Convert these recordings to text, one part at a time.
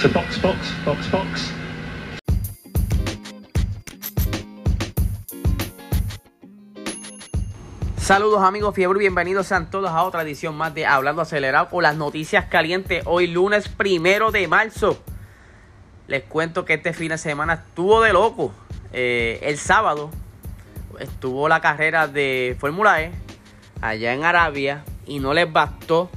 So box, box, box, box. Saludos amigos Fiebre, bienvenidos sean todos a otra edición más de Hablando Acelerado con las noticias calientes. Hoy lunes primero de marzo. Les cuento que este fin de semana estuvo de loco. Eh, el sábado estuvo la carrera de Fórmula E allá en Arabia y no les bastó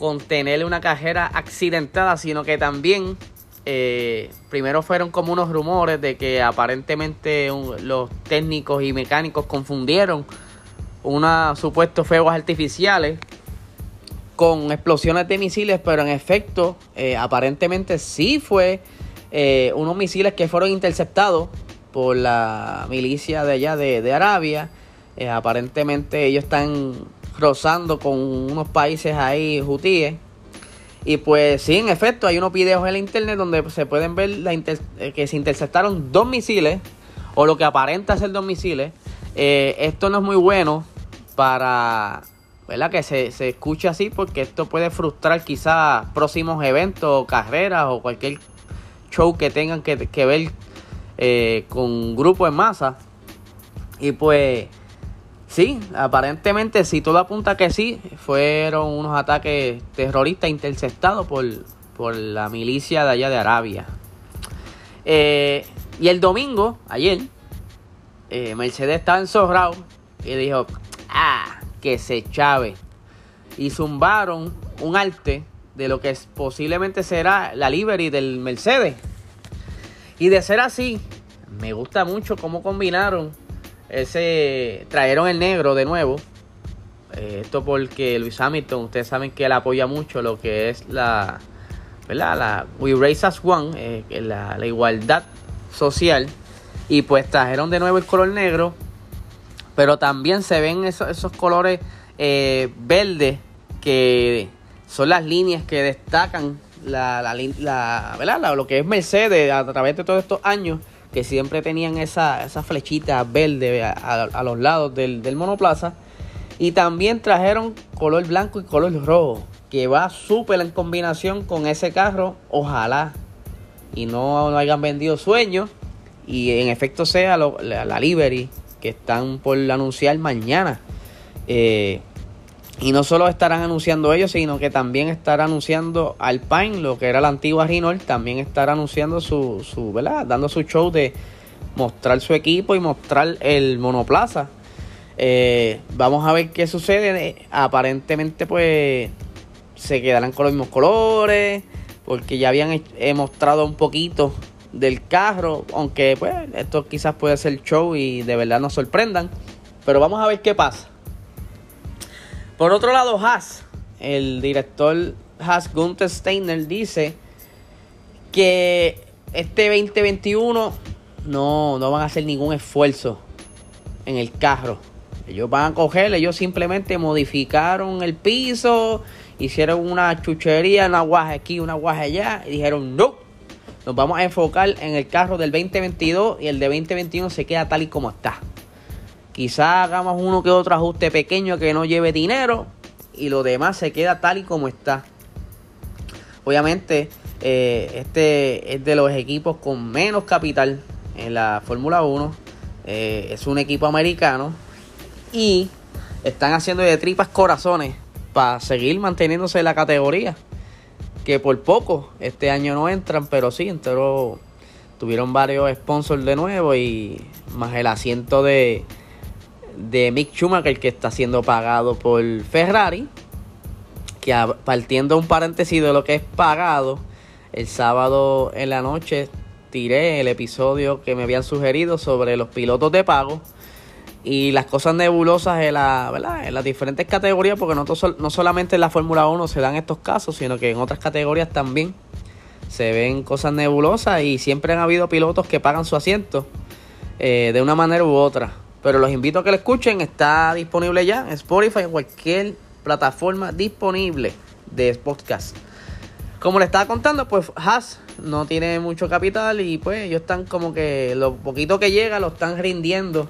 con tener una carrera accidentada, sino que también eh, primero fueron como unos rumores de que aparentemente los técnicos y mecánicos confundieron unos supuestos fuegos artificiales con explosiones de misiles, pero en efecto, eh, aparentemente sí fue eh, unos misiles que fueron interceptados por la milicia de allá de, Arabia. Aparentemente ellos están rozando con unos países ahí hutíes. Y pues sí, en efecto, hay unos videos en la internet donde se pueden ver la que se interceptaron dos misiles, o lo que aparenta ser dos misiles. esto no es muy bueno para ¿verdad? que se, se escuche así porque esto puede frustrar quizás próximos eventos carreras o cualquier show que tengan que, ver eh, con grupo en masa. Y pues sí, aparentemente si todo apunta que sí, fueron unos ataques terroristas interceptados por, por la milicia de allá de Arabia. Eh, y el domingo, ayer, eh, Mercedes estaba enzorrado y dijo, ah, que se chave. Y zumbaron un arte de lo que posiblemente será la livery del Mercedes. Y de ser así, me gusta mucho cómo combinaron ese. Trajeron el negro de nuevo. Eh, esto porque Luis Hamilton, ustedes saben que él apoya mucho lo que es la. ¿Verdad? La We Race as One, eh, la, la igualdad social. Y pues trajeron de nuevo el color negro pero también se ven esos, colores eh, verdes que son las líneas que destacan la, la, lo que es Mercedes a través de todos estos años, que siempre tenían esa, flechita verde a, los lados del, monoplaza. Y también trajeron color blanco y color rojo, que va súper en combinación con ese carro, ojalá. Y no, hayan vendido sueños y en efecto sea la, la livery que están por anunciar mañana. Eh, y no solo estarán anunciando ellos, sino que también estará anunciando Alpine, lo que era la antigua Renault, también estará anunciando su, su, ¿verdad? Dando su show de mostrar su equipo y mostrar el monoplaza. Eh, vamos a ver qué sucede. Aparentemente, pues, se quedarán con los mismos colores, porque ya habían mostrado un poquito del carro, aunque pues esto quizás puede ser show y de verdad nos sorprendan, pero vamos a ver qué pasa. Por otro lado, Haas, el director Haas Gunther Steiner dice que este 2021 no, no van a hacer ningún esfuerzo en el carro. Ellos van a coger, ellos simplemente modificaron el piso, hicieron una chuchería, una guaje aquí, una guaje allá, y dijeron no nos vamos a enfocar en el carro del 2022 y el de 2021 se queda tal y como está. Quizá hagamos uno que otro ajuste pequeño que no lleve dinero y lo demás se queda tal y como está. Obviamente, eh, este es de los equipos con menos capital en la Fórmula 1. Eh, es un equipo americano y están haciendo de tripas corazones para seguir manteniéndose en la categoría que por poco este año no entran, pero sí, entró, tuvieron varios sponsors de nuevo y más el asiento de, de Mick Schumacher que está siendo pagado por Ferrari, que partiendo un paréntesis de lo que es pagado, el sábado en la noche tiré el episodio que me habían sugerido sobre los pilotos de pago y las cosas nebulosas en, la, ¿verdad? en las diferentes categorías, porque no, no solamente en la Fórmula 1 se dan estos casos, sino que en otras categorías también se ven cosas nebulosas y siempre han habido pilotos que pagan su asiento eh, de una manera u otra. Pero los invito a que lo escuchen, está disponible ya en Spotify, en cualquier plataforma disponible de podcast. Como le estaba contando, pues Haas no tiene mucho capital y pues ellos están como que lo poquito que llega lo están rindiendo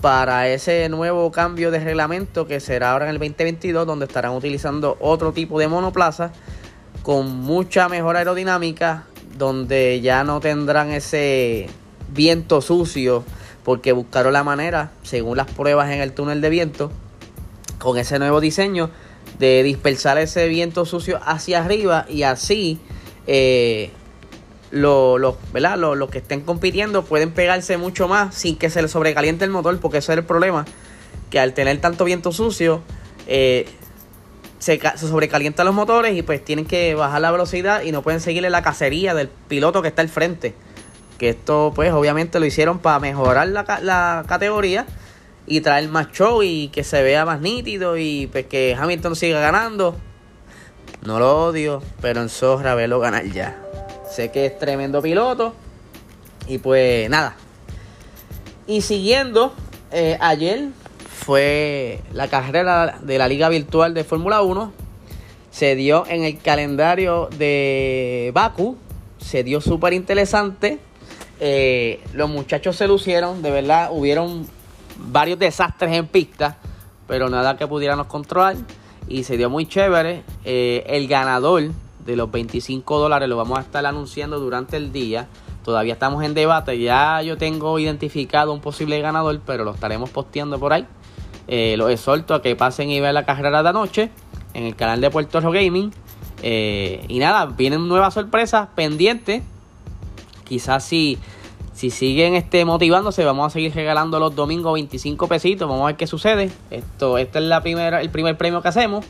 para ese nuevo cambio de reglamento que será ahora en el 2022, donde estarán utilizando otro tipo de monoplaza con mucha mejor aerodinámica, donde ya no tendrán ese viento sucio, porque buscaron la manera, según las pruebas en el túnel de viento, con ese nuevo diseño, de dispersar ese viento sucio hacia arriba y así eh, los, que estén compitiendo pueden pegarse mucho más sin que se les sobrecaliente el motor, porque ese es el problema, que al tener tanto viento sucio, eh, se, se sobrecalientan los motores y pues tienen que bajar la velocidad y no pueden seguirle la cacería del piloto que está al frente. Que esto pues obviamente lo hicieron para mejorar la, la categoría y traer más show y que se vea más nítido y pues que Hamilton siga ganando. No lo odio, pero en Zorra verlo ganar ya. Sé que es tremendo piloto. Y pues nada. Y siguiendo, eh, ayer fue la carrera de la Liga Virtual de Fórmula 1. Se dio en el calendario de Baku. Se dio súper interesante. Eh, los muchachos se lucieron, de verdad, hubieron varios desastres en pista, pero nada que pudiéramos controlar. Y se dio muy chévere. Eh, el ganador de los 25 dólares lo vamos a estar anunciando durante el día. Todavía estamos en debate. Ya yo tengo identificado un posible ganador, pero lo estaremos posteando por ahí. Eh, los exhorto a que pasen y vean la carrera de anoche en el canal de Puerto Rico Gaming. Eh, y nada, vienen nuevas sorpresas pendientes. Quizás si si siguen este, motivándose, vamos a seguir regalando los domingos 25 pesitos. Vamos a ver qué sucede. Esto, este es la primera, el primer premio que hacemos.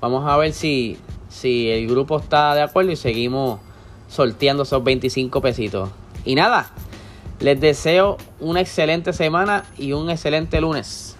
Vamos a ver si, si el grupo está de acuerdo y seguimos sorteando esos 25 pesitos. Y nada, les deseo una excelente semana y un excelente lunes.